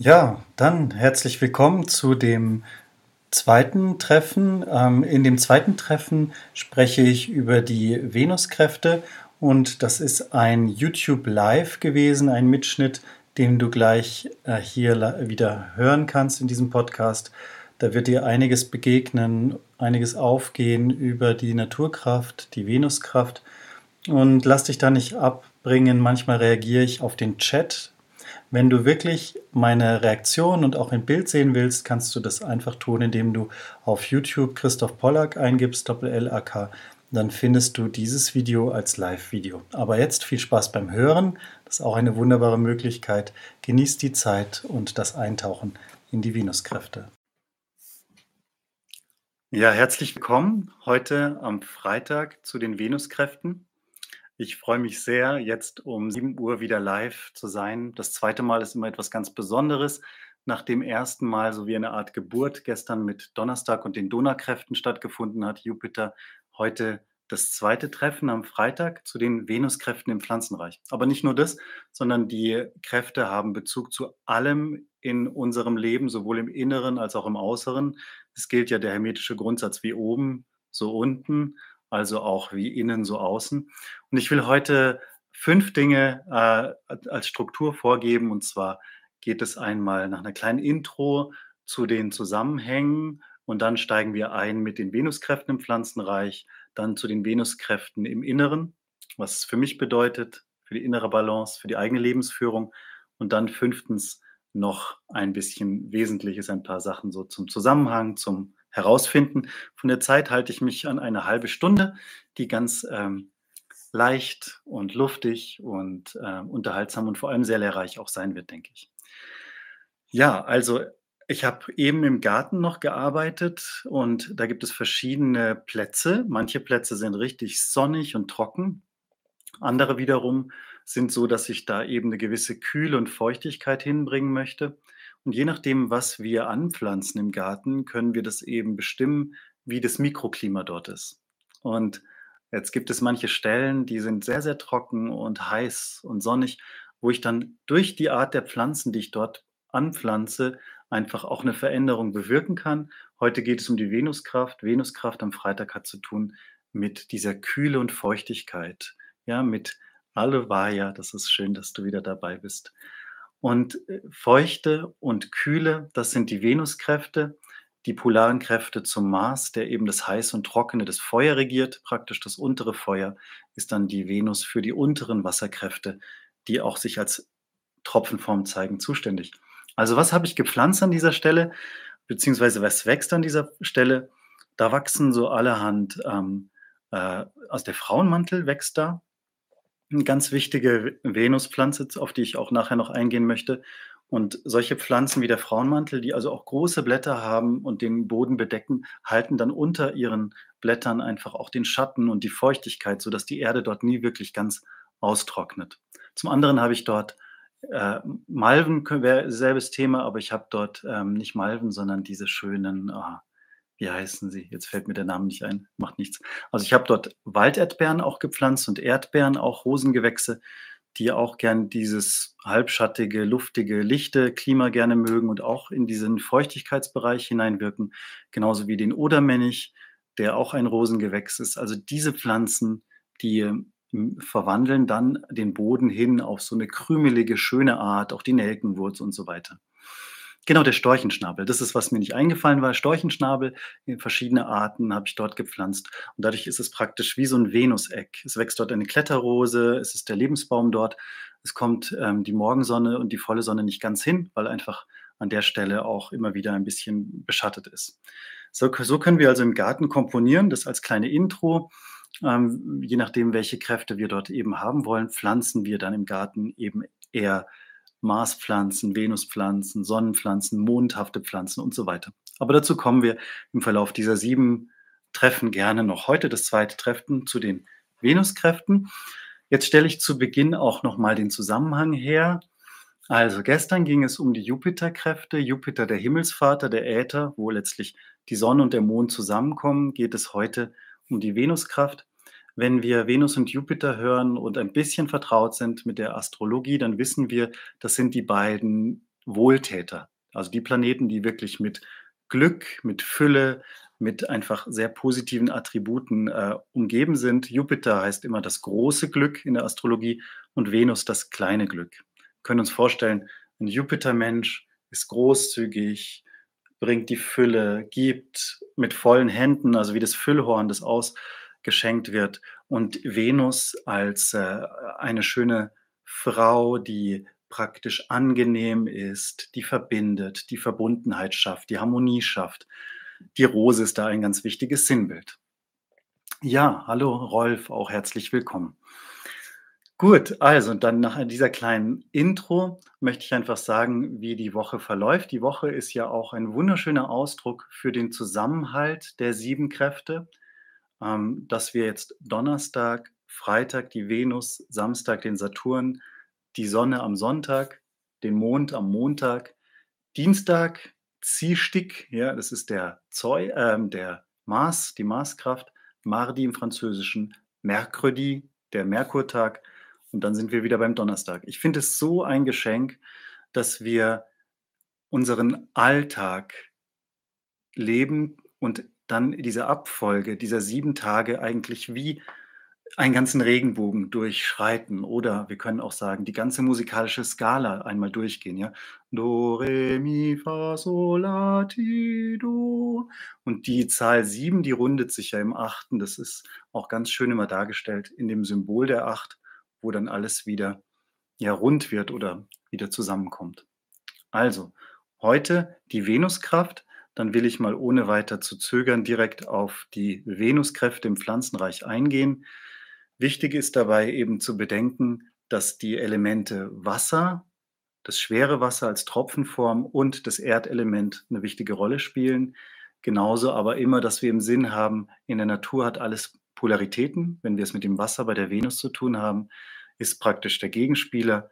Ja, dann herzlich willkommen zu dem zweiten Treffen. Ähm, in dem zweiten Treffen spreche ich über die Venuskräfte und das ist ein YouTube Live gewesen, ein Mitschnitt, den du gleich äh, hier wieder hören kannst in diesem Podcast. Da wird dir einiges begegnen, einiges aufgehen über die Naturkraft, die Venuskraft. Und lass dich da nicht abbringen. Manchmal reagiere ich auf den Chat, wenn du wirklich meine Reaktion und auch ein Bild sehen willst, kannst du das einfach tun, indem du auf YouTube Christoph Pollack eingibst, Doppel-L-A-K. Dann findest du dieses Video als Live-Video. Aber jetzt viel Spaß beim Hören. Das ist auch eine wunderbare Möglichkeit. Genieß die Zeit und das Eintauchen in die Venuskräfte. Ja, herzlich willkommen heute am Freitag zu den Venuskräften. Ich freue mich sehr, jetzt um 7 Uhr wieder live zu sein. Das zweite Mal ist immer etwas ganz Besonderes. Nach dem ersten Mal so wie eine Art Geburt gestern mit Donnerstag und den Donaukräften stattgefunden hat, Jupiter heute das zweite Treffen am Freitag zu den Venuskräften im Pflanzenreich. Aber nicht nur das, sondern die Kräfte haben Bezug zu allem in unserem Leben, sowohl im Inneren als auch im Äußeren. Es gilt ja der hermetische Grundsatz wie oben, so unten also auch wie innen so außen. Und ich will heute fünf Dinge äh, als Struktur vorgeben. Und zwar geht es einmal nach einer kleinen Intro zu den Zusammenhängen und dann steigen wir ein mit den Venuskräften im Pflanzenreich, dann zu den Venuskräften im Inneren, was es für mich bedeutet, für die innere Balance, für die eigene Lebensführung und dann fünftens noch ein bisschen Wesentliches, ein paar Sachen so zum Zusammenhang, zum herausfinden. Von der Zeit halte ich mich an eine halbe Stunde, die ganz ähm, leicht und luftig und äh, unterhaltsam und vor allem sehr lehrreich auch sein wird, denke ich. Ja, also ich habe eben im Garten noch gearbeitet und da gibt es verschiedene Plätze. Manche Plätze sind richtig sonnig und trocken. Andere wiederum sind so, dass ich da eben eine gewisse Kühle und Feuchtigkeit hinbringen möchte. Und je nachdem, was wir anpflanzen im Garten, können wir das eben bestimmen, wie das Mikroklima dort ist. Und jetzt gibt es manche Stellen, die sind sehr, sehr trocken und heiß und sonnig, wo ich dann durch die Art der Pflanzen, die ich dort anpflanze, einfach auch eine Veränderung bewirken kann. Heute geht es um die Venuskraft. Venuskraft am Freitag hat zu tun mit dieser Kühle und Feuchtigkeit, ja, mit Aloe Das ist schön, dass du wieder dabei bist. Und äh, Feuchte und Kühle, das sind die Venuskräfte, die polaren Kräfte zum Mars, der eben das Heiße und Trockene, das Feuer regiert. Praktisch das untere Feuer ist dann die Venus für die unteren Wasserkräfte, die auch sich als Tropfenform zeigen, zuständig. Also was habe ich gepflanzt an dieser Stelle, beziehungsweise was wächst an dieser Stelle? Da wachsen so allerhand, ähm, äh, also der Frauenmantel wächst da, eine ganz wichtige Venuspflanze, auf die ich auch nachher noch eingehen möchte. Und solche Pflanzen wie der Frauenmantel, die also auch große Blätter haben und den Boden bedecken, halten dann unter ihren Blättern einfach auch den Schatten und die Feuchtigkeit, sodass die Erde dort nie wirklich ganz austrocknet. Zum anderen habe ich dort äh, Malven, wäre selbes Thema, aber ich habe dort ähm, nicht Malven, sondern diese schönen, oh, wie heißen sie? Jetzt fällt mir der Name nicht ein, macht nichts. Also ich habe dort Walderdbeeren auch gepflanzt und Erdbeeren, auch Rosengewächse, die auch gern dieses halbschattige, luftige, lichte Klima gerne mögen und auch in diesen Feuchtigkeitsbereich hineinwirken, genauso wie den Odermännich, der auch ein Rosengewächs ist. Also diese Pflanzen, die hm, verwandeln dann den Boden hin auf so eine krümelige, schöne Art, auch die Nelkenwurz und so weiter. Genau, der Storchenschnabel. Das ist, was mir nicht eingefallen war. Storchenschnabel in verschiedene Arten habe ich dort gepflanzt. Und dadurch ist es praktisch wie so ein Venuseck. Es wächst dort eine Kletterrose, es ist der Lebensbaum dort. Es kommt ähm, die Morgensonne und die volle Sonne nicht ganz hin, weil einfach an der Stelle auch immer wieder ein bisschen beschattet ist. So, so können wir also im Garten komponieren, das als kleine Intro. Ähm, je nachdem, welche Kräfte wir dort eben haben wollen, pflanzen wir dann im Garten eben eher Marspflanzen, Venuspflanzen, Sonnenpflanzen, mondhafte Pflanzen und so weiter. Aber dazu kommen wir im Verlauf dieser sieben Treffen gerne noch. Heute das zweite Treffen zu den Venuskräften. Jetzt stelle ich zu Beginn auch nochmal den Zusammenhang her. Also gestern ging es um die Jupiterkräfte, Jupiter der Himmelsvater, der Äther, wo letztlich die Sonne und der Mond zusammenkommen, geht es heute um die Venuskraft. Wenn wir Venus und Jupiter hören und ein bisschen vertraut sind mit der Astrologie, dann wissen wir, das sind die beiden Wohltäter, also die Planeten, die wirklich mit Glück, mit Fülle, mit einfach sehr positiven Attributen äh, umgeben sind. Jupiter heißt immer das große Glück in der Astrologie und Venus das kleine Glück. Wir können uns vorstellen, ein Jupitermensch ist großzügig, bringt die Fülle, gibt mit vollen Händen, also wie das Füllhorn, das ausgeschenkt wird. Und Venus als äh, eine schöne Frau, die praktisch angenehm ist, die verbindet, die Verbundenheit schafft, die Harmonie schafft. Die Rose ist da ein ganz wichtiges Sinnbild. Ja, hallo Rolf, auch herzlich willkommen. Gut, also dann nach dieser kleinen Intro möchte ich einfach sagen, wie die Woche verläuft. Die Woche ist ja auch ein wunderschöner Ausdruck für den Zusammenhalt der sieben Kräfte, ähm, dass wir jetzt Donnerstag, Freitag die Venus, Samstag den Saturn, die Sonne am Sonntag, den Mond am Montag, Dienstag Ziehstick, ja, das ist der Zeu, äh, der Mars, die Marskraft, Mardi im Französischen, Mercredi, der Merkurtag und dann sind wir wieder beim Donnerstag. Ich finde es so ein Geschenk, dass wir unseren Alltag leben und dann diese Abfolge dieser sieben Tage eigentlich wie einen ganzen Regenbogen durchschreiten oder wir können auch sagen, die ganze musikalische Skala einmal durchgehen, ja. Do, re, mi, fa, sol, la, ti, do. Und die Zahl 7, die rundet sich ja im Achten. Das ist auch ganz schön immer dargestellt in dem Symbol der Acht, wo dann alles wieder ja rund wird oder wieder zusammenkommt. Also, heute die Venuskraft. Dann will ich mal ohne weiter zu zögern direkt auf die Venuskräfte im Pflanzenreich eingehen. Wichtig ist dabei eben zu bedenken, dass die Elemente Wasser, das schwere Wasser als Tropfenform und das Erdelement eine wichtige Rolle spielen. Genauso aber immer, dass wir im Sinn haben, in der Natur hat alles Polaritäten. Wenn wir es mit dem Wasser bei der Venus zu tun haben, ist praktisch der Gegenspieler,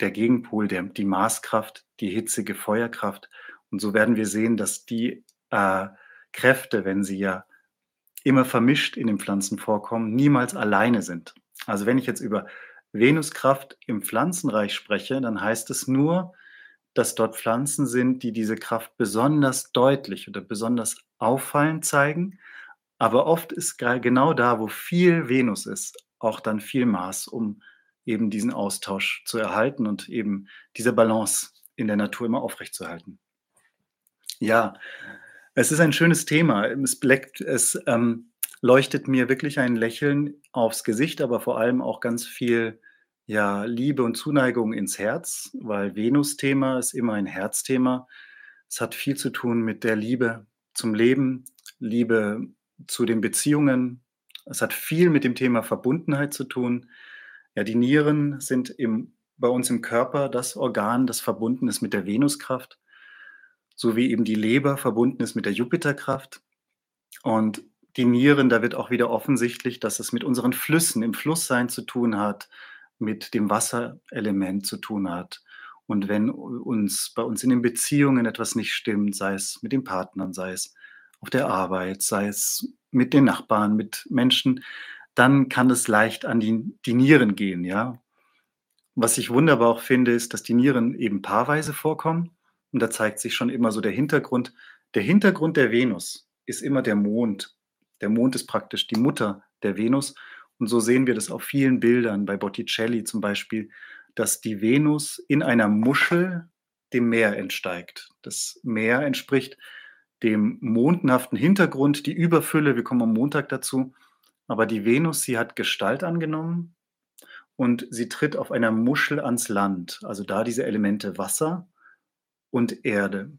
der Gegenpol, der, die Maßkraft, die hitzige Feuerkraft. Und so werden wir sehen, dass die äh, Kräfte, wenn sie ja immer vermischt in den Pflanzen vorkommen, niemals alleine sind. Also wenn ich jetzt über Venuskraft im Pflanzenreich spreche, dann heißt es nur, dass dort Pflanzen sind, die diese Kraft besonders deutlich oder besonders auffallend zeigen. Aber oft ist genau da, wo viel Venus ist, auch dann viel Maß, um eben diesen Austausch zu erhalten und eben diese Balance in der Natur immer aufrechtzuerhalten. Ja, es ist ein schönes Thema. Es, bleckt, es ähm, leuchtet mir wirklich ein Lächeln aufs Gesicht, aber vor allem auch ganz viel ja, Liebe und Zuneigung ins Herz, weil Venus-Thema ist immer ein Herzthema. Es hat viel zu tun mit der Liebe zum Leben, Liebe zu den Beziehungen. Es hat viel mit dem Thema Verbundenheit zu tun. Ja, die Nieren sind im, bei uns im Körper das Organ, das verbunden ist mit der Venuskraft so wie eben die Leber verbunden ist mit der Jupiterkraft. Und die Nieren, da wird auch wieder offensichtlich, dass es mit unseren Flüssen, im Flusssein zu tun hat, mit dem Wasserelement zu tun hat. Und wenn uns bei uns in den Beziehungen etwas nicht stimmt, sei es mit den Partnern, sei es auf der Arbeit, sei es mit den Nachbarn, mit Menschen, dann kann es leicht an die, die Nieren gehen, ja. Was ich wunderbar auch finde, ist, dass die Nieren eben paarweise vorkommen. Und da zeigt sich schon immer so der Hintergrund. Der Hintergrund der Venus ist immer der Mond. Der Mond ist praktisch die Mutter der Venus. Und so sehen wir das auf vielen Bildern, bei Botticelli zum Beispiel, dass die Venus in einer Muschel dem Meer entsteigt. Das Meer entspricht dem mondenhaften Hintergrund, die Überfülle, wir kommen am Montag dazu. Aber die Venus, sie hat Gestalt angenommen und sie tritt auf einer Muschel ans Land. Also da diese Elemente Wasser, und Erde.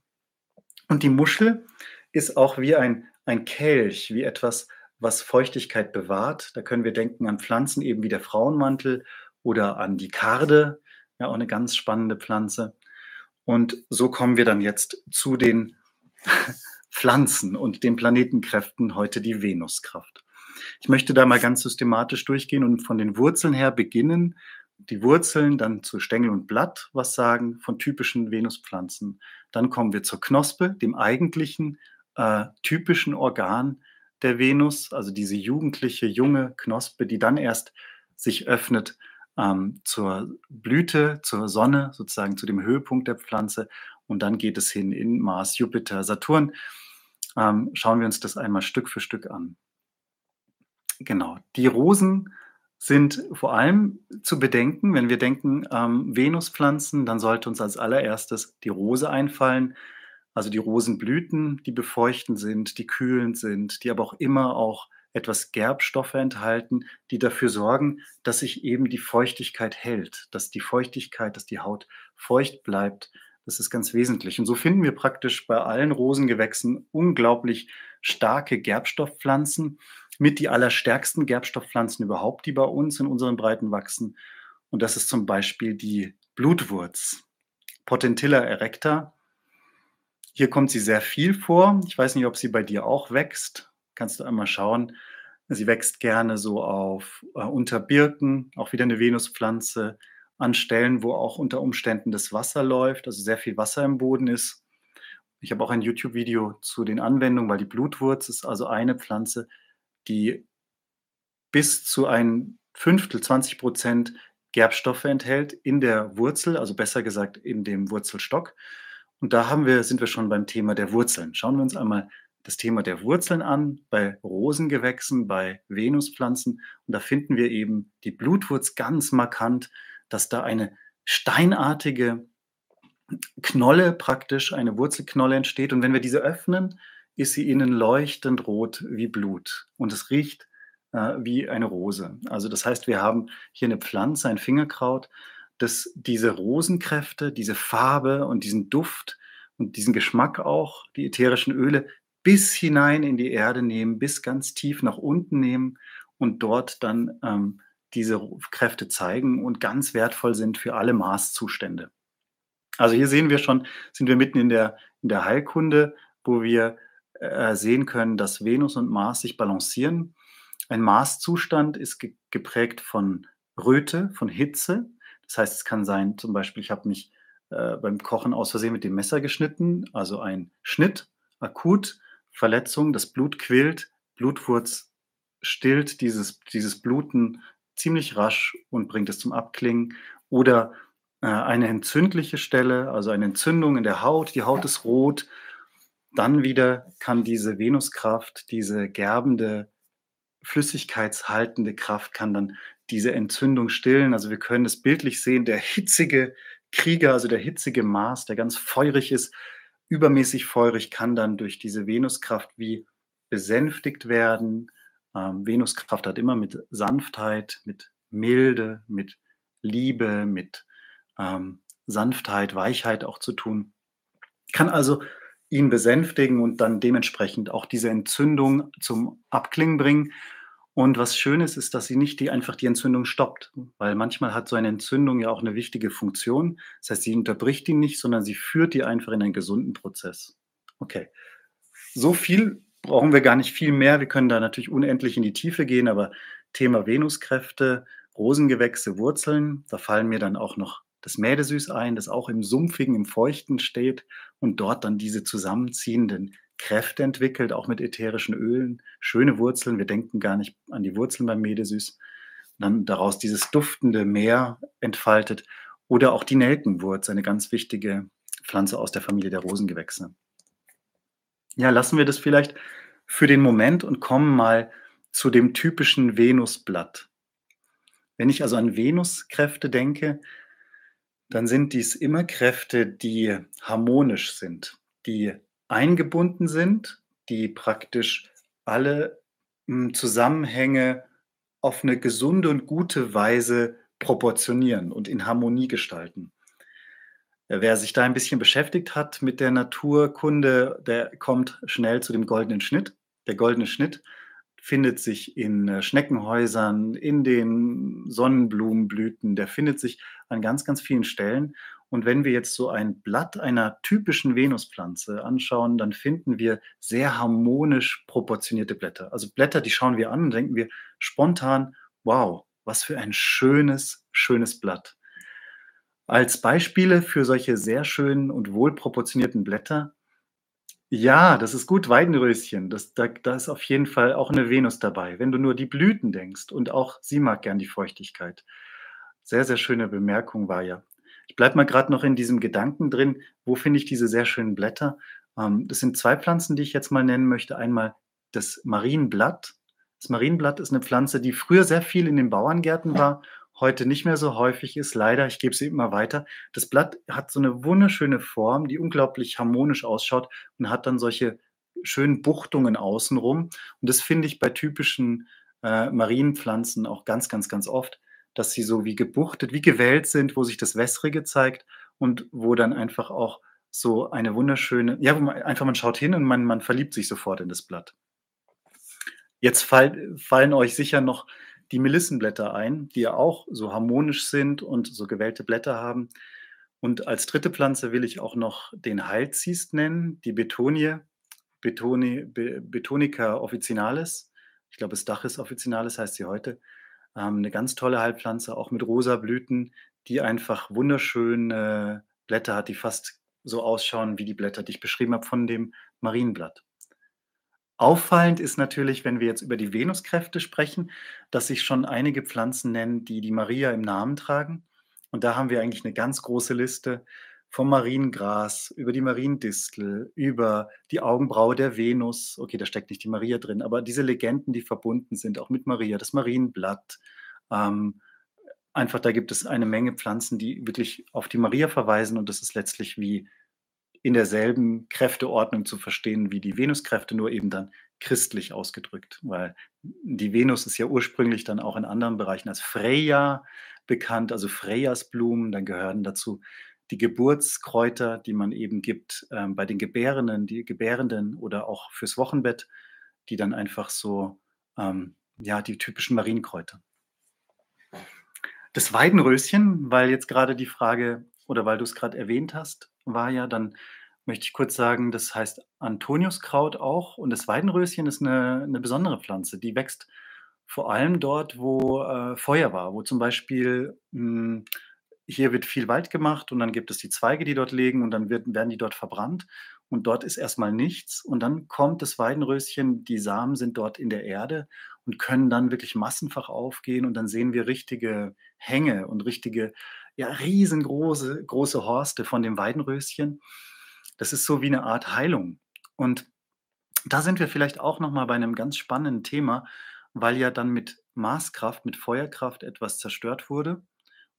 Und die Muschel ist auch wie ein, ein Kelch, wie etwas, was Feuchtigkeit bewahrt. Da können wir denken an Pflanzen eben wie der Frauenmantel oder an die Karde, ja auch eine ganz spannende Pflanze. Und so kommen wir dann jetzt zu den Pflanzen und den Planetenkräften heute die Venuskraft. Ich möchte da mal ganz systematisch durchgehen und von den Wurzeln her beginnen. Die Wurzeln, dann zu Stängel und Blatt was sagen von typischen Venuspflanzen. Dann kommen wir zur Knospe, dem eigentlichen äh, typischen Organ der Venus, also diese jugendliche, junge Knospe, die dann erst sich öffnet ähm, zur Blüte, zur Sonne, sozusagen zu dem Höhepunkt der Pflanze. Und dann geht es hin in Mars, Jupiter, Saturn. Ähm, schauen wir uns das einmal Stück für Stück an. Genau, die Rosen sind vor allem zu bedenken, wenn wir denken ähm, Venuspflanzen, dann sollte uns als allererstes die Rose einfallen. Also die Rosenblüten, die befeuchtend sind, die kühlend sind, die aber auch immer auch etwas Gerbstoffe enthalten, die dafür sorgen, dass sich eben die Feuchtigkeit hält, dass die Feuchtigkeit, dass die Haut feucht bleibt. Das ist ganz wesentlich. Und so finden wir praktisch bei allen Rosengewächsen unglaublich starke Gerbstoffpflanzen mit die allerstärksten Gerbstoffpflanzen überhaupt, die bei uns in unseren Breiten wachsen. Und das ist zum Beispiel die Blutwurz, Potentilla erecta. Hier kommt sie sehr viel vor. Ich weiß nicht, ob sie bei dir auch wächst kannst du einmal schauen. Sie wächst gerne so auf äh, unter Birken, auch wieder eine Venuspflanze, an Stellen, wo auch unter Umständen das Wasser läuft, also sehr viel Wasser im Boden ist. Ich habe auch ein YouTube-Video zu den Anwendungen, weil die Blutwurz ist also eine Pflanze, die bis zu ein Fünftel, 20 Prozent Gerbstoffe enthält in der Wurzel, also besser gesagt in dem Wurzelstock. Und da haben wir, sind wir schon beim Thema der Wurzeln. Schauen wir uns einmal das Thema der Wurzeln an, bei Rosengewächsen, bei Venuspflanzen. Und da finden wir eben die Blutwurz ganz markant, dass da eine steinartige Knolle praktisch, eine Wurzelknolle entsteht. Und wenn wir diese öffnen, ist sie innen leuchtend rot wie Blut. Und es riecht äh, wie eine Rose. Also das heißt, wir haben hier eine Pflanze, ein Fingerkraut, das diese Rosenkräfte, diese Farbe und diesen Duft und diesen Geschmack auch, die ätherischen Öle, bis hinein in die Erde nehmen, bis ganz tief nach unten nehmen und dort dann ähm, diese Kräfte zeigen und ganz wertvoll sind für alle Maßzustände. Also hier sehen wir schon, sind wir mitten in der, in der Heilkunde, wo wir äh, sehen können, dass Venus und Mars sich balancieren. Ein Maßzustand ist ge geprägt von Röte, von Hitze. Das heißt, es kann sein, zum Beispiel, ich habe mich äh, beim Kochen aus Versehen mit dem Messer geschnitten, also ein Schnitt, akut, Verletzung, das Blut quillt, Blutwurz stillt dieses, dieses Bluten ziemlich rasch und bringt es zum Abklingen. Oder äh, eine entzündliche Stelle, also eine Entzündung in der Haut, die Haut ist rot. Dann wieder kann diese Venuskraft, diese gerbende, flüssigkeitshaltende Kraft, kann dann diese Entzündung stillen. Also wir können es bildlich sehen, der hitzige Krieger, also der hitzige Mars, der ganz feurig ist, übermäßig feurig kann dann durch diese Venuskraft wie besänftigt werden. Ähm, Venuskraft hat immer mit Sanftheit, mit Milde, mit Liebe, mit ähm, Sanftheit, Weichheit auch zu tun. Kann also ihn besänftigen und dann dementsprechend auch diese Entzündung zum Abklingen bringen. Und was schön ist, ist, dass sie nicht die, einfach die Entzündung stoppt, weil manchmal hat so eine Entzündung ja auch eine wichtige Funktion. Das heißt, sie unterbricht ihn nicht, sondern sie führt die einfach in einen gesunden Prozess. Okay. So viel brauchen wir gar nicht viel mehr. Wir können da natürlich unendlich in die Tiefe gehen, aber Thema Venuskräfte, Rosengewächse, Wurzeln, da fallen mir dann auch noch das Mädesüß ein, das auch im Sumpfigen, im Feuchten steht und dort dann diese zusammenziehenden Kräfte entwickelt, auch mit ätherischen Ölen, schöne Wurzeln. Wir denken gar nicht an die Wurzeln beim Medesüß. dann daraus dieses duftende Meer entfaltet. Oder auch die Nelkenwurz, eine ganz wichtige Pflanze aus der Familie der Rosengewächse. Ja, lassen wir das vielleicht für den Moment und kommen mal zu dem typischen Venusblatt. Wenn ich also an Venuskräfte denke, dann sind dies immer Kräfte, die harmonisch sind, die eingebunden sind, die praktisch alle hm, Zusammenhänge auf eine gesunde und gute Weise proportionieren und in Harmonie gestalten. Äh, wer sich da ein bisschen beschäftigt hat mit der Naturkunde, der kommt schnell zu dem goldenen Schnitt. Der goldene Schnitt findet sich in äh, Schneckenhäusern, in den Sonnenblumenblüten, der findet sich an ganz, ganz vielen Stellen. Und wenn wir jetzt so ein Blatt einer typischen Venuspflanze anschauen, dann finden wir sehr harmonisch proportionierte Blätter. Also Blätter, die schauen wir an und denken wir spontan, wow, was für ein schönes, schönes Blatt. Als Beispiele für solche sehr schönen und wohlproportionierten Blätter ja, das ist gut, Weidenröschen. Das da da ist auf jeden Fall auch eine Venus dabei, wenn du nur die Blüten denkst und auch sie mag gern die Feuchtigkeit. Sehr, sehr schöne Bemerkung war ja. Ich bleibe mal gerade noch in diesem Gedanken drin, wo finde ich diese sehr schönen Blätter? Ähm, das sind zwei Pflanzen, die ich jetzt mal nennen möchte. Einmal das Marienblatt. Das Marienblatt ist eine Pflanze, die früher sehr viel in den Bauerngärten war heute nicht mehr so häufig ist. Leider, ich gebe sie immer weiter. Das Blatt hat so eine wunderschöne Form, die unglaublich harmonisch ausschaut und hat dann solche schönen Buchtungen außenrum. Und das finde ich bei typischen äh, Marienpflanzen auch ganz, ganz, ganz oft, dass sie so wie gebuchtet, wie gewellt sind, wo sich das Wässrige zeigt und wo dann einfach auch so eine wunderschöne, ja, wo man einfach man schaut hin und man, man verliebt sich sofort in das Blatt. Jetzt fall, fallen euch sicher noch die Melissenblätter ein, die ja auch so harmonisch sind und so gewellte Blätter haben. Und als dritte Pflanze will ich auch noch den Heilzist nennen, die Betonie, Betoni, Be, Betonica officinalis. Ich glaube, Stachys officinalis heißt sie heute. Ähm, eine ganz tolle Heilpflanze, auch mit rosa Blüten, die einfach wunderschöne Blätter hat, die fast so ausschauen wie die Blätter, die ich beschrieben habe von dem Marienblatt. Auffallend ist natürlich, wenn wir jetzt über die Venuskräfte sprechen, dass sich schon einige Pflanzen nennen, die die Maria im Namen tragen. Und da haben wir eigentlich eine ganz große Liste vom Mariengras über die Mariendistel, über die Augenbraue der Venus. Okay, da steckt nicht die Maria drin, aber diese Legenden, die verbunden sind, auch mit Maria, das Marienblatt. Ähm, einfach, da gibt es eine Menge Pflanzen, die wirklich auf die Maria verweisen und das ist letztlich wie in derselben Kräfteordnung zu verstehen wie die Venuskräfte, nur eben dann christlich ausgedrückt, weil die Venus ist ja ursprünglich dann auch in anderen Bereichen als Freya bekannt, also Freyas Blumen, dann gehören dazu die Geburtskräuter, die man eben gibt ähm, bei den Gebärenden, die Gebärenden oder auch fürs Wochenbett, die dann einfach so, ähm, ja, die typischen Marienkräuter. Das Weidenröschen, weil jetzt gerade die Frage oder weil du es gerade erwähnt hast, war ja, dann möchte ich kurz sagen, das heißt Antoniuskraut auch und das Weidenröschen ist eine 'ne besondere Pflanze. Die wächst vor allem dort, wo, äh, Feuer war, wo zum Beispiel, hm hier wird viel Wald gemacht und dann gibt es die Zweige, die dort liegen und dann wird werden die dort verbrannt und dort ist erstmal nichts und dann kommt das Weidenröschen, die Samen sind dort in der Erde und können dann wirklich massenfach aufgehen und dann sehen wir richtige Hänge und richtige ja, riesengroße große Horste von dem Weidenröschen. Das ist so wie eine Art Heilung. Und da sind wir vielleicht auch noch mal bei einem ganz spannenden Thema, weil ja dann mit Maßkraft, mit Feuerkraft etwas zerstört wurde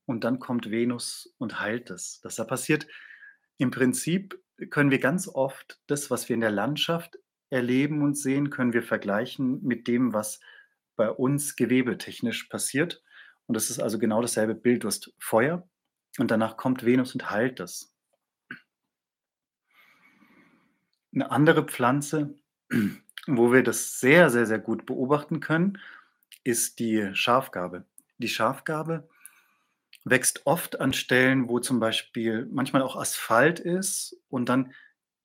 und dann kommt Venus und heilt es. Das da passiert im Prinzip können wir ganz oft das, was wir in der Landschaft erleben und sehen, können wir vergleichen mit dem, was bei uns gewebetechnisch passiert. Und das ist also genau dasselbe Bild. Du hast Feuer und danach kommt Venus und heilt das. Eine andere Pflanze, wo wir das sehr, sehr, sehr gut beobachten können, ist die Schafgabe. Die Schafgabe wächst oft an Stellen, wo zum Beispiel manchmal auch Asphalt ist und dann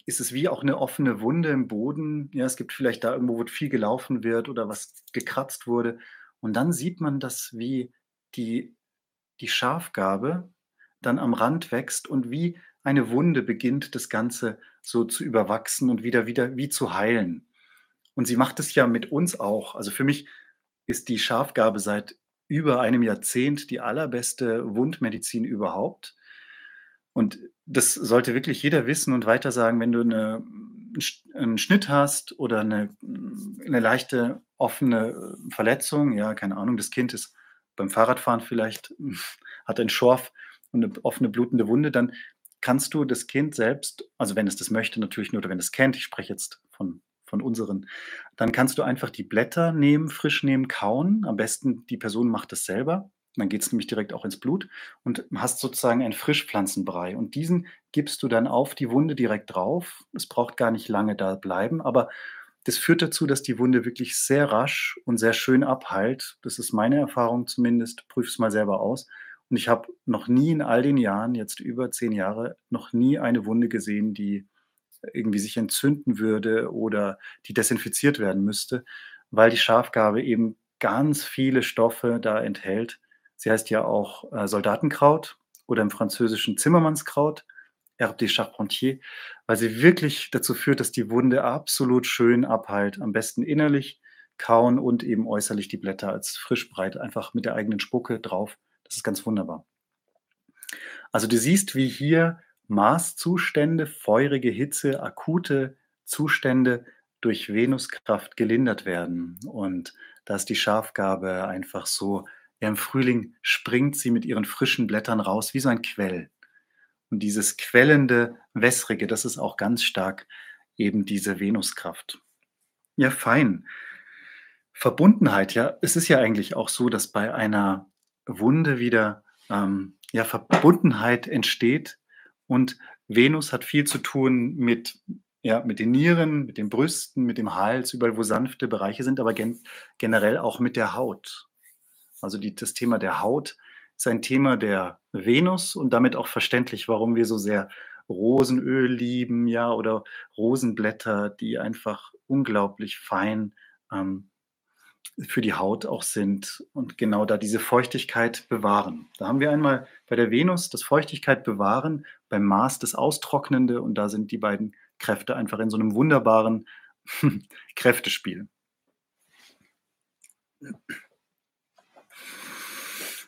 ist es wie auch eine offene Wunde im Boden. Ja, es gibt vielleicht da irgendwo, wo viel gelaufen wird oder was gekratzt wurde. Und dann sieht man das, wie die, die Schafgabe dann am Rand wächst und wie eine Wunde beginnt, das Ganze so zu überwachsen und wieder, wieder wie zu heilen. Und sie macht es ja mit uns auch. Also für mich ist die Schafgabe seit über einem Jahrzehnt die allerbeste Wundmedizin überhaupt. Und das sollte wirklich jeder wissen und weitersagen, wenn du eine, einen Schnitt hast oder eine, eine leichte offene Verletzung, ja, keine Ahnung, das Kind ist beim Fahrradfahren vielleicht, hat einen Schorf und eine offene blutende Wunde, dann kannst du das Kind selbst, also wenn es das möchte, natürlich nur, oder wenn es kennt, ich spreche jetzt von, von unseren, dann kannst du einfach die Blätter nehmen, frisch nehmen, kauen. Am besten die Person macht es selber. Dann geht es nämlich direkt auch ins Blut und hast sozusagen einen Frischpflanzenbrei. Und diesen gibst du dann auf die Wunde direkt drauf. Es braucht gar nicht lange da bleiben, aber das führt dazu, dass die Wunde wirklich sehr rasch und sehr schön abheilt. Das ist meine Erfahrung zumindest. Prüf es mal selber aus. Und ich habe noch nie in all den Jahren, jetzt über zehn Jahre, noch nie eine Wunde gesehen, die irgendwie sich entzünden würde oder die desinfiziert werden müsste, weil die Schafgarbe eben ganz viele Stoffe da enthält. Sie heißt ja auch äh, Soldatenkraut oder im Französischen Zimmermannskraut, Herbe des Charpentiers, weil sie wirklich dazu führt, dass die Wunde absolut schön abheilt. Am besten innerlich kauen und eben äußerlich die Blätter als Frischbreit einfach mit der eigenen Spucke drauf. Das ist ganz wunderbar. Also du siehst, wie hier Maßzustände, feurige Hitze, akute Zustände durch Venuskraft gelindert werden. Und da ist die Schafgabe einfach so, im Frühling springt sie mit ihren frischen Blättern raus, wie so ein Quell. Und dieses quellende, wässrige, das ist auch ganz stark eben diese Venuskraft. Ja, fein. Verbundenheit, ja, es ist ja eigentlich auch so, dass bei einer Wunde wieder ähm, ja, Verbundenheit entsteht und Venus hat viel zu tun mit, ja, mit den Nieren, mit den Brüsten, mit dem Hals, überall wo sanfte Bereiche sind, aber gen generell auch mit der Haut. Also die, das Thema der Haut ist ein Thema der Venus und damit auch verständlich, warum wir so sehr Rosenöl lieben, ja, oder Rosenblätter, die einfach unglaublich fein ähm, für die Haut auch sind und genau da diese Feuchtigkeit bewahren. Da haben wir einmal bei der Venus das Feuchtigkeit bewahren, beim Mars das Austrocknende und da sind die beiden Kräfte einfach in so einem wunderbaren Kräftespiel.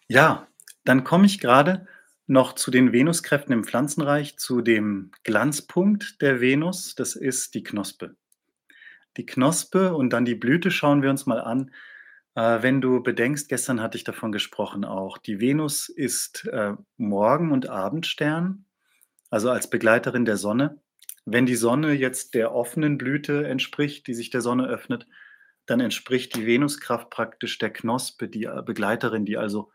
Ja, dann komme ich gerade noch zu den Venuskräften im Pflanzenreich, zu dem Glanzpunkt der Venus, das ist die Knospe die Knospe und dann die Blüte schauen wir uns mal an. Äh, wenn du bedenkst, gestern hatte ich davon gesprochen auch, die Venus ist äh, Morgen- und Abendstern, also als Begleiterin der Sonne. Wenn die Sonne jetzt der offenen Blüte entspricht, die sich der Sonne öffnet, dann entspricht die Venuskraft praktisch der Knospe, die äh, Begleiterin, die also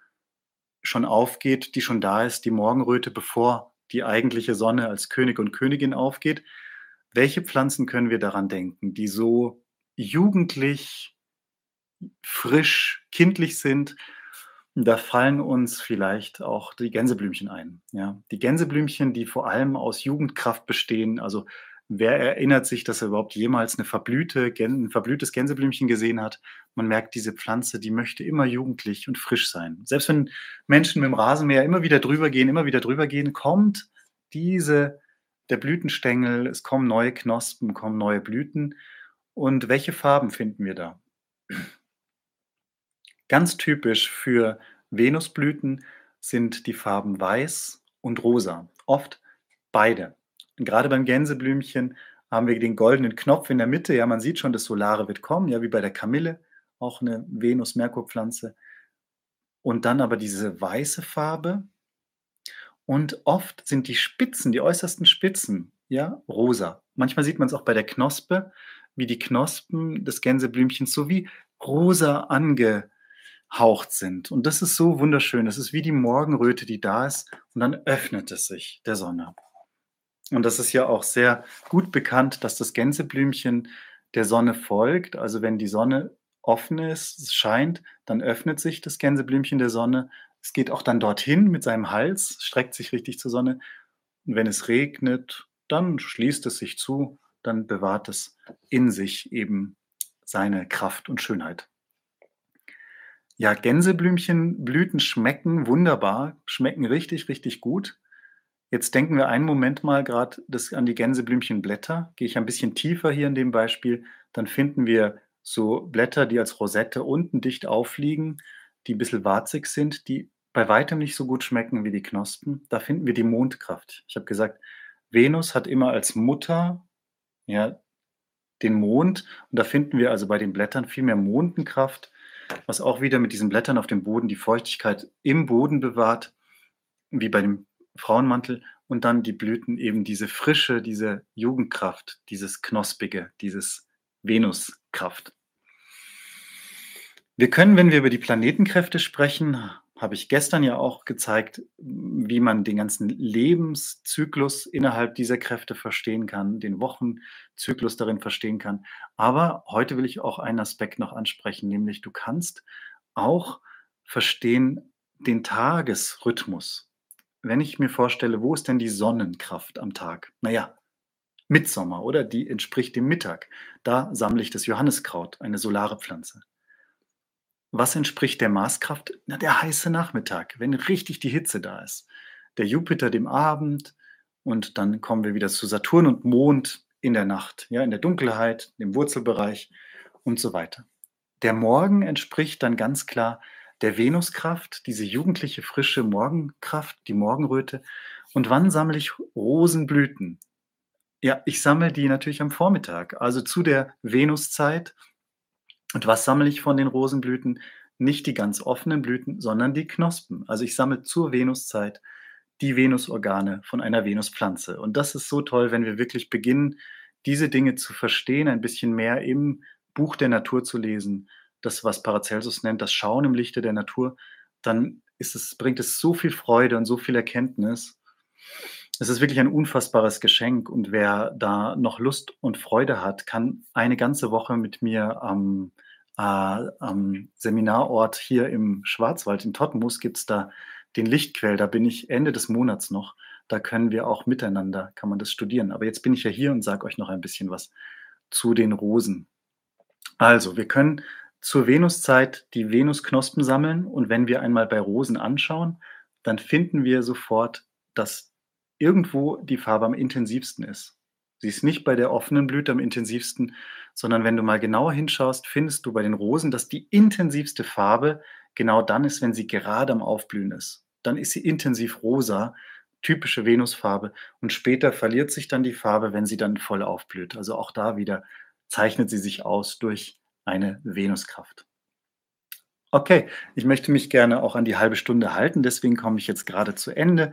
schon aufgeht, die schon da ist, die Morgenröte, bevor die eigentliche Sonne als König und Königin aufgeht. Welche Pflanzen können wir daran denken, die so jugendlich, frisch, kindlich sind? Da fallen uns vielleicht auch die Gänseblümchen ein. Ja, die Gänseblümchen, die vor allem aus Jugendkraft bestehen. Also wer erinnert sich, dass er überhaupt jemals eine verblühte, ein verblühtes Gänseblümchen gesehen hat? Man merkt, diese Pflanze, die möchte immer jugendlich und frisch sein. Selbst wenn Menschen mit dem Rasenmäher immer wieder drüber gehen, immer wieder drüber gehen, kommt diese der Blütenstängel, es kommen neue Knospen, kommen neue Blüten. Und welche Farben finden wir da? Ganz typisch für Venusblüten sind die Farben weiß und rosa. Oft beide. Und gerade beim Gänseblümchen haben wir den goldenen Knopf in der Mitte. Ja, man sieht schon, das Solare wird kommen, ja, wie bei der Kamille, auch eine Venus-Merkur-Pflanze. Und dann aber diese weiße Farbe, und oft sind die Spitzen, die äußersten Spitzen, ja, rosa. Manchmal sieht man es auch bei der Knospe, wie die Knospen des Gänseblümchens so wie rosa angehaucht sind. Und das ist so wunderschön. Das ist wie die Morgenröte, die da ist. Und dann öffnet es sich der Sonne. Und das ist ja auch sehr gut bekannt, dass das Gänseblümchen der Sonne folgt. Also wenn die Sonne offen ist, scheint, dann öffnet sich das Gänseblümchen der Sonne es geht auch dann dorthin mit seinem Hals, streckt sich richtig zur Sonne. Und wenn es regnet, dann schließt es sich zu, dann bewahrt es in sich eben seine Kraft und Schönheit. Ja, Gänseblümchenblüten schmecken wunderbar, schmecken richtig, richtig gut. Jetzt denken wir einen Moment mal gerade an die Gänseblümchenblätter. Gehe ich ein bisschen tiefer hier in dem Beispiel, dann finden wir so Blätter, die als Rosette unten dicht aufliegen, die ein bisschen warzig sind, die bei weitem nicht so gut schmecken wie die Knospen. Da finden wir die Mondkraft. Ich habe gesagt, Venus hat immer als Mutter ja, den Mond und da finden wir also bei den Blättern viel mehr Mondenkraft, was auch wieder mit diesen Blättern auf dem Boden die Feuchtigkeit im Boden bewahrt, wie bei dem Frauenmantel und dann die Blüten eben diese Frische, diese Jugendkraft, dieses Knospige, dieses Venuskraft. Wir können, wenn wir über die Planetenkräfte sprechen, habe ich gestern ja auch gezeigt, wie man den ganzen Lebenszyklus innerhalb dieser Kräfte verstehen kann, den Wochenzyklus darin verstehen kann. Aber heute will ich auch einen Aspekt noch ansprechen, nämlich du kannst auch verstehen, den Tagesrhythmus, wenn ich mir vorstelle, wo ist denn die Sonnenkraft am Tag? Naja, Mitsommer, oder? Die entspricht dem Mittag. Da sammle ich das Johanniskraut, eine solare Pflanze. Was entspricht der Marskraft? Na, der heiße Nachmittag, wenn richtig die Hitze da ist. Der Jupiter dem Abend und dann kommen wir wieder zu Saturn und Mond in der Nacht, ja, in der Dunkelheit, im Wurzelbereich und so weiter. Der Morgen entspricht dann ganz klar der Venuskraft, diese jugendliche, frische Morgenkraft, die Morgenröte. Und wann sammle ich Rosenblüten? Ja, ich sammle die natürlich am Vormittag, also zu der Venuszeit. Und was sammle ich von den Rosenblüten? Nicht die ganz offenen Blüten, sondern die Knospen. Also ich sammle zur Venuszeit die Venusorgane von einer Venuspflanze. Und das ist so toll, wenn wir wirklich beginnen, diese Dinge zu verstehen, ein bisschen mehr im Buch der Natur zu lesen das, was Paracelsus nennt, das Schauen im Lichte der Natur, dann es, bringt es so viel Freude und so viel Erkenntnis. Es ist wirklich ein unfassbares Geschenk und wer da noch Lust und Freude hat, kann eine ganze Woche mit mir am, äh, am Seminarort hier im Schwarzwald in Tottenmus gibt es da den Lichtquell, da bin ich Ende des Monats noch. Da können wir auch miteinander, kann man das studieren. Aber jetzt bin ich ja hier und sage euch noch ein bisschen was zu den Rosen. Also, wir können zur Venuszeit die Venusknospen sammeln und wenn wir einmal bei Rosen anschauen, dann finden wir sofort, dass irgendwo die Farbe am intensivsten ist. Sie ist nicht bei der offenen Blüte am intensivsten, sondern wenn du mal genauer hinschaust, findest du bei den Rosen, dass die intensivste Farbe genau dann ist, wenn sie gerade am Aufblühen ist. Dann ist sie intensiv rosa, typische Venusfarbe und später verliert sich dann die Farbe, wenn sie dann voll aufblüht. Also auch da wieder zeichnet sie sich aus durch eine Venuskraft. Okay, ich möchte mich gerne auch an die halbe Stunde halten, deswegen komme ich jetzt gerade zu Ende.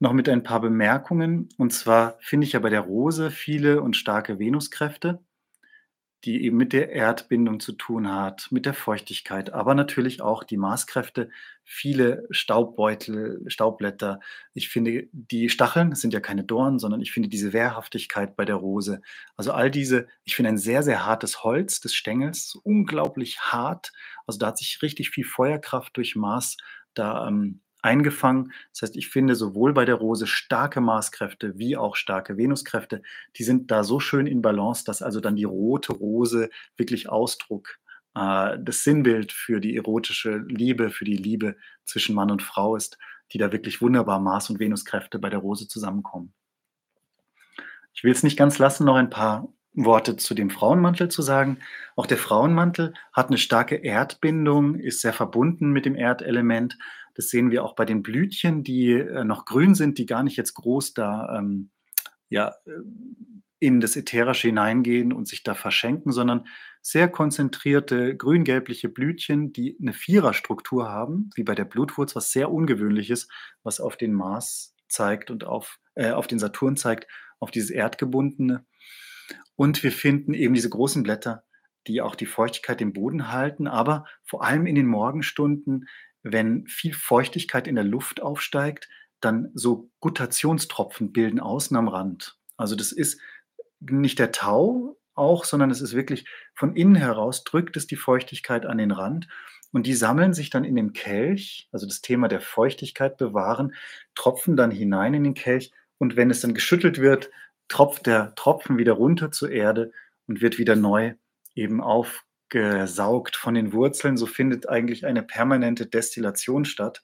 Noch mit ein paar Bemerkungen. Und zwar finde ich ja bei der Rose viele und starke Venuskräfte die eben mit der Erdbindung zu tun hat, mit der Feuchtigkeit, aber natürlich auch die Maßkräfte, viele Staubbeutel, Staubblätter. Ich finde, die Stacheln, sind ja keine Dornen, sondern ich finde diese Wehrhaftigkeit bei der Rose. Also all diese, ich finde ein sehr, sehr hartes Holz des Stängels, unglaublich hart. Also da hat sich richtig viel Feuerkraft durch Maß da ähm, eingefangen. Das heißt, ich finde sowohl bei der Rose starke Marskräfte wie auch starke Venuskräfte, die sind da so schön in Balance, dass also dann die rote Rose wirklich Ausdruck, äh, das Sinnbild für die erotische Liebe, für die Liebe zwischen Mann und Frau ist, die da wirklich wunderbar Mars- und Venuskräfte bei der Rose zusammenkommen. Ich will es nicht ganz lassen, noch ein paar Worte zu dem Frauenmantel zu sagen. Auch der Frauenmantel hat eine starke Erdbindung, ist sehr verbunden mit dem Erdelement. Das sehen wir auch bei den Blütchen, die äh, noch grün sind, die gar nicht jetzt groß da ähm, ja, äh, in das Ätherische hineingehen und sich da verschenken, sondern sehr konzentrierte grün-gelbliche Blütchen, die eine Viererstruktur haben, wie bei der Blutwurz, was sehr ungewöhnlich ist, was auf den Mars zeigt und auf, äh, auf den Saturn zeigt, auf dieses Erdgebundene. Und wir finden eben diese großen Blätter, die auch die Feuchtigkeit im Boden halten, aber vor allem in den Morgenstunden wenn viel Feuchtigkeit in der Luft aufsteigt, dann so Gutationstropfen bilden außen am Rand. Also das ist nicht der Tau auch, sondern es ist wirklich von innen heraus drückt es die Feuchtigkeit an den Rand und die sammeln sich dann in dem Kelch, also das Thema der Feuchtigkeit bewahren, tropfen dann hinein in den Kelch und wenn es dann geschüttelt wird, tropft der Tropfen wieder runter zur Erde und wird wieder neu eben auf gesaugt von den Wurzeln, so findet eigentlich eine permanente Destillation statt.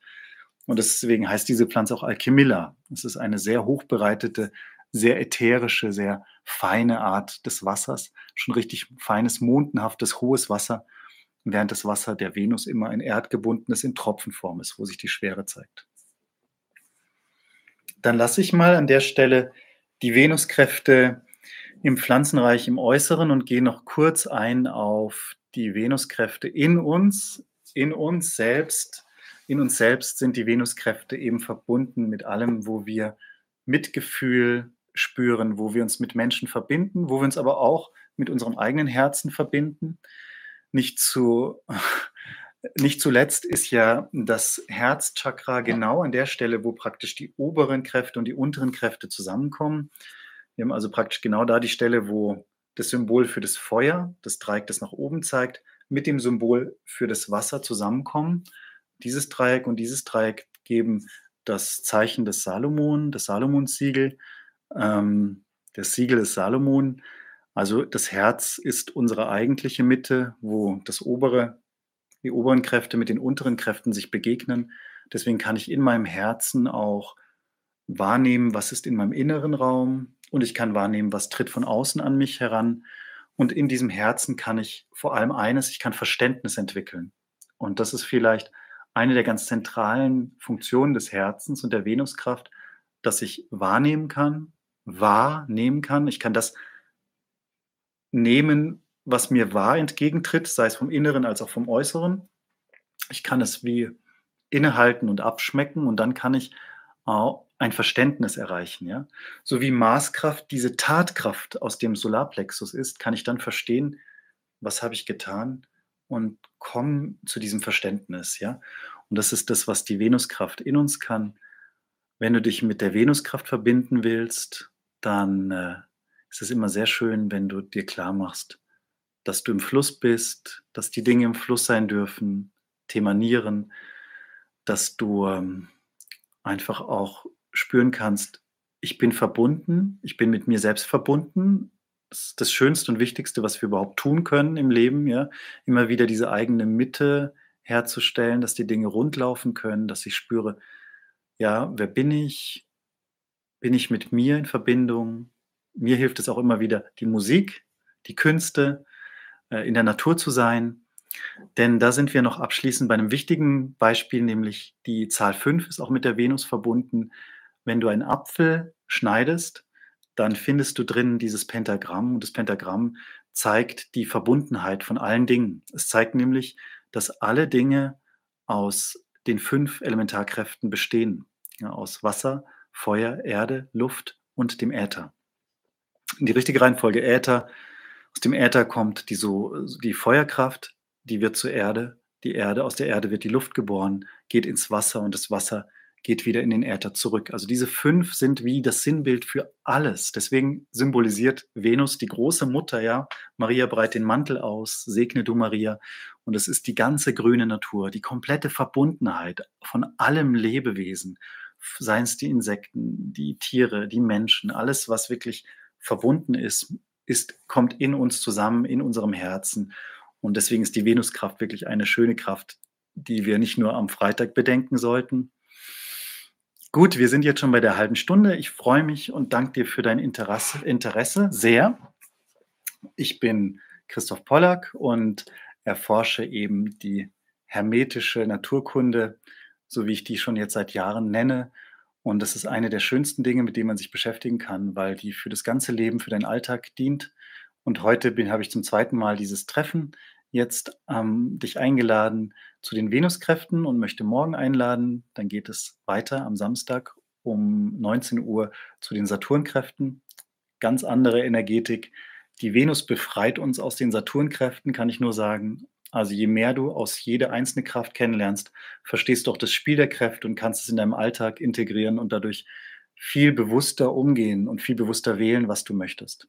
Und deswegen heißt diese Pflanze auch Alchemilla. Es ist eine sehr hochbereitete, sehr ätherische, sehr feine Art des Wassers. Schon richtig feines, mondenhaftes, hohes Wasser, während das Wasser der Venus immer ein erdgebundenes in Tropfenform ist, wo sich die Schwere zeigt. Dann lasse ich mal an der Stelle die Venuskräfte im Pflanzenreich im Äußeren und gehe noch kurz ein auf die Venuskräfte in uns, in uns selbst. In uns selbst sind die Venuskräfte eben verbunden mit allem, wo wir Mitgefühl spüren, wo wir uns mit Menschen verbinden, wo wir uns aber auch mit unserem eigenen Herzen verbinden. Nicht, zu, nicht zuletzt ist ja das Herzchakra genau an der Stelle, wo praktisch die oberen Kräfte und die unteren Kräfte zusammenkommen. Wir haben also praktisch genau da die Stelle, wo das Symbol für das Feuer, das Dreieck, das nach oben zeigt, mit dem Symbol für das Wasser zusammenkommen. dieses Dreieck und dieses Dreieck geben das Zeichen des Salomon, das Salomonsiegel. Ähm, das Siegel ist Salomon. Also das Herz ist unsere eigentliche Mitte, wo das obere, die oberen Kräfte mit den unteren Kräften sich begegnen. Deswegen kann ich in meinem Herzen auch wahrnehmen, was ist in meinem inneren Raum und ich kann wahrnehmen, was tritt von außen an mich heran. Und in diesem Herzen kann ich vor allem eines, ich kann Verständnis entwickeln. Und das ist vielleicht eine der ganz zentralen Funktionen des Herzens und der Venuskraft, dass ich wahrnehmen kann, wahrnehmen kann. Ich kann das nehmen, was mir wahr entgegentritt, sei es vom Inneren als auch vom Äußeren. Ich kann es wie innehalten und abschmecken und dann kann ich ein Verständnis erreichen. Ja? So wie Maßkraft diese Tatkraft aus dem Solarplexus ist, kann ich dann verstehen, was habe ich getan und komme zu diesem Verständnis. Ja? Und das ist das, was die Venuskraft in uns kann. Wenn du dich mit der Venuskraft verbinden willst, dann äh, ist es immer sehr schön, wenn du dir klar machst, dass du im Fluss bist, dass die Dinge im Fluss sein dürfen, themanieren, dass du ähm, einfach auch spüren kannst, ich bin verbunden, ich bin mit mir selbst verbunden. Das ist das Schönste und Wichtigste, was wir überhaupt tun können im Leben, ja. Immer wieder diese eigene Mitte herzustellen, dass die Dinge rundlaufen können, dass ich spüre, ja, wer bin ich? Bin ich mit mir in Verbindung? Mir hilft es auch immer wieder, die Musik, die Künste, in der Natur zu sein, denn da sind wir noch abschließend bei einem wichtigen Beispiel, nämlich die Zahl 5 ist auch mit der Venus verbunden. Wenn du einen Apfel schneidest, dann findest du drin dieses Pentagramm und das Pentagramm zeigt die Verbundenheit von allen Dingen. Es zeigt nämlich, dass alle Dinge aus den fünf Elementarkräften bestehen, ja, aus Wasser, Feuer, Erde, Luft und dem Äther. Die richtige Reihenfolge Äther. Aus dem Äther kommt die, so, die Feuerkraft, die wird zur Erde, die Erde, aus der Erde wird die Luft geboren, geht ins Wasser und das Wasser geht wieder in den Äther zurück. Also diese fünf sind wie das Sinnbild für alles. Deswegen symbolisiert Venus die große Mutter, ja. Maria breit den Mantel aus, segne du Maria. Und es ist die ganze grüne Natur, die komplette Verbundenheit von allem Lebewesen, seien es die Insekten, die Tiere, die Menschen, alles, was wirklich verbunden ist, ist, kommt in uns zusammen, in unserem Herzen. Und deswegen ist die Venuskraft wirklich eine schöne Kraft, die wir nicht nur am Freitag bedenken sollten. Gut, wir sind jetzt schon bei der halben Stunde. Ich freue mich und danke dir für dein Interesse, Interesse sehr. Ich bin Christoph Pollack und erforsche eben die hermetische Naturkunde, so wie ich die schon jetzt seit Jahren nenne. Und das ist eine der schönsten Dinge, mit denen man sich beschäftigen kann, weil die für das ganze Leben, für deinen Alltag dient. Und heute habe ich zum zweiten Mal dieses Treffen jetzt ähm, dich eingeladen zu den Venuskräften und möchte morgen einladen. Dann geht es weiter am Samstag um 19 Uhr zu den Saturnkräften. Ganz andere Energetik. Die Venus befreit uns aus den Saturnkräften, kann ich nur sagen. Also je mehr du aus jeder einzelne Kraft kennenlernst, verstehst du auch das Spiel der Kräfte und kannst es in deinem Alltag integrieren und dadurch viel bewusster umgehen und viel bewusster wählen, was du möchtest.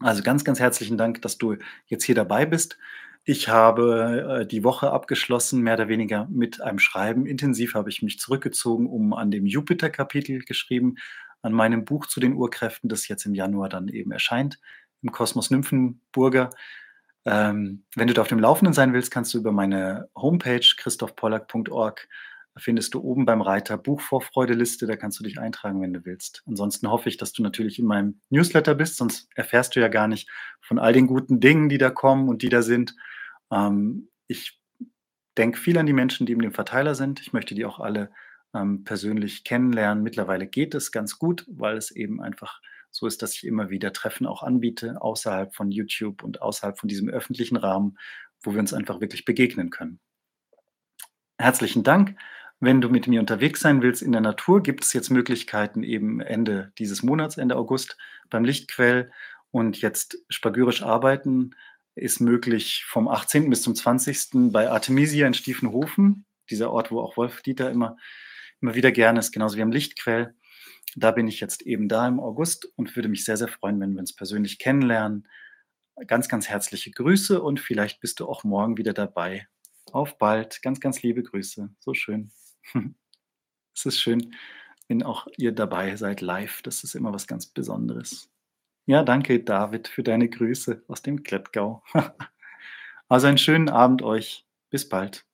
Also ganz, ganz herzlichen Dank, dass du jetzt hier dabei bist. Ich habe äh, die Woche abgeschlossen, mehr oder weniger mit einem Schreiben. Intensiv habe ich mich zurückgezogen, um an dem Jupiter-Kapitel geschrieben, an meinem Buch zu den Urkräften, das jetzt im Januar dann eben erscheint, im Kosmos Nymphenburger. Ähm, wenn du da auf dem Laufenden sein willst, kannst du über meine Homepage christophpollack.org findest du oben beim Reiter Buchvorfreudeliste, da kannst du dich eintragen, wenn du willst. Ansonsten hoffe ich, dass du natürlich in meinem Newsletter bist, sonst erfährst du ja gar nicht von all den guten Dingen, die da kommen und die da sind. Ähm, ich denke viel an die Menschen, die in dem Verteiler sind. Ich möchte die auch alle ähm, persönlich kennenlernen. Mittlerweile geht es ganz gut, weil es eben einfach so ist, dass ich immer wieder Treffen auch anbiete, außerhalb von YouTube und außerhalb von diesem öffentlichen Rahmen, wo wir uns einfach wirklich begegnen können. Herzlichen Dank. Wenn du mit mir unterwegs sein willst in der Natur, gibt es jetzt Möglichkeiten eben Ende dieses Monats, Ende August beim Lichtquell und jetzt spagyrisch arbeiten ist möglich vom 18. bis zum 20. bei Artemisia in Stiefenhofen, dieser Ort, wo auch Wolf Dieter immer, immer wieder gerne ist, genauso wie am Lichtquell. Da bin ich jetzt eben da im August und würde mich sehr, sehr freuen, wenn wir uns persönlich kennenlernen. Ganz, ganz herzliche Grüße und vielleicht bist du auch morgen wieder dabei Auf bald. Ganz, ganz liebe Grüße. So schön. es ist schön, wenn auch ihr dabei seid live. Das ist immer was ganz Besonderes. Ja, danke, David, für deine Grüße aus dem Klettgau. also einen schönen Abend euch. Bis bald.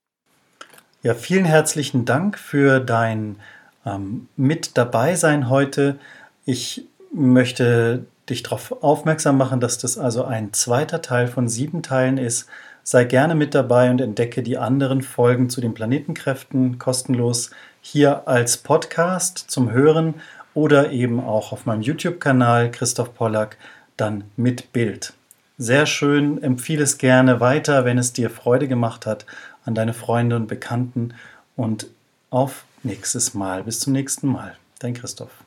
Ja, vielen herzlichen Dank für dein ähm, Mit dabei sein heute. Ich möchte dich darauf aufmerksam machen, dass das also ein zweiter Teil von sieben Teilen ist. Sei gerne mit dabei und entdecke die anderen Folgen zu den Planetenkräften kostenlos hier als Podcast zum Hören oder eben auch auf meinem YouTube-Kanal Christoph Pollack dann mit Bild. Sehr schön, empfehle es gerne weiter, wenn es dir Freude gemacht hat, an deine Freunde und Bekannten und auf nächstes Mal. Bis zum nächsten Mal. Dein Christoph.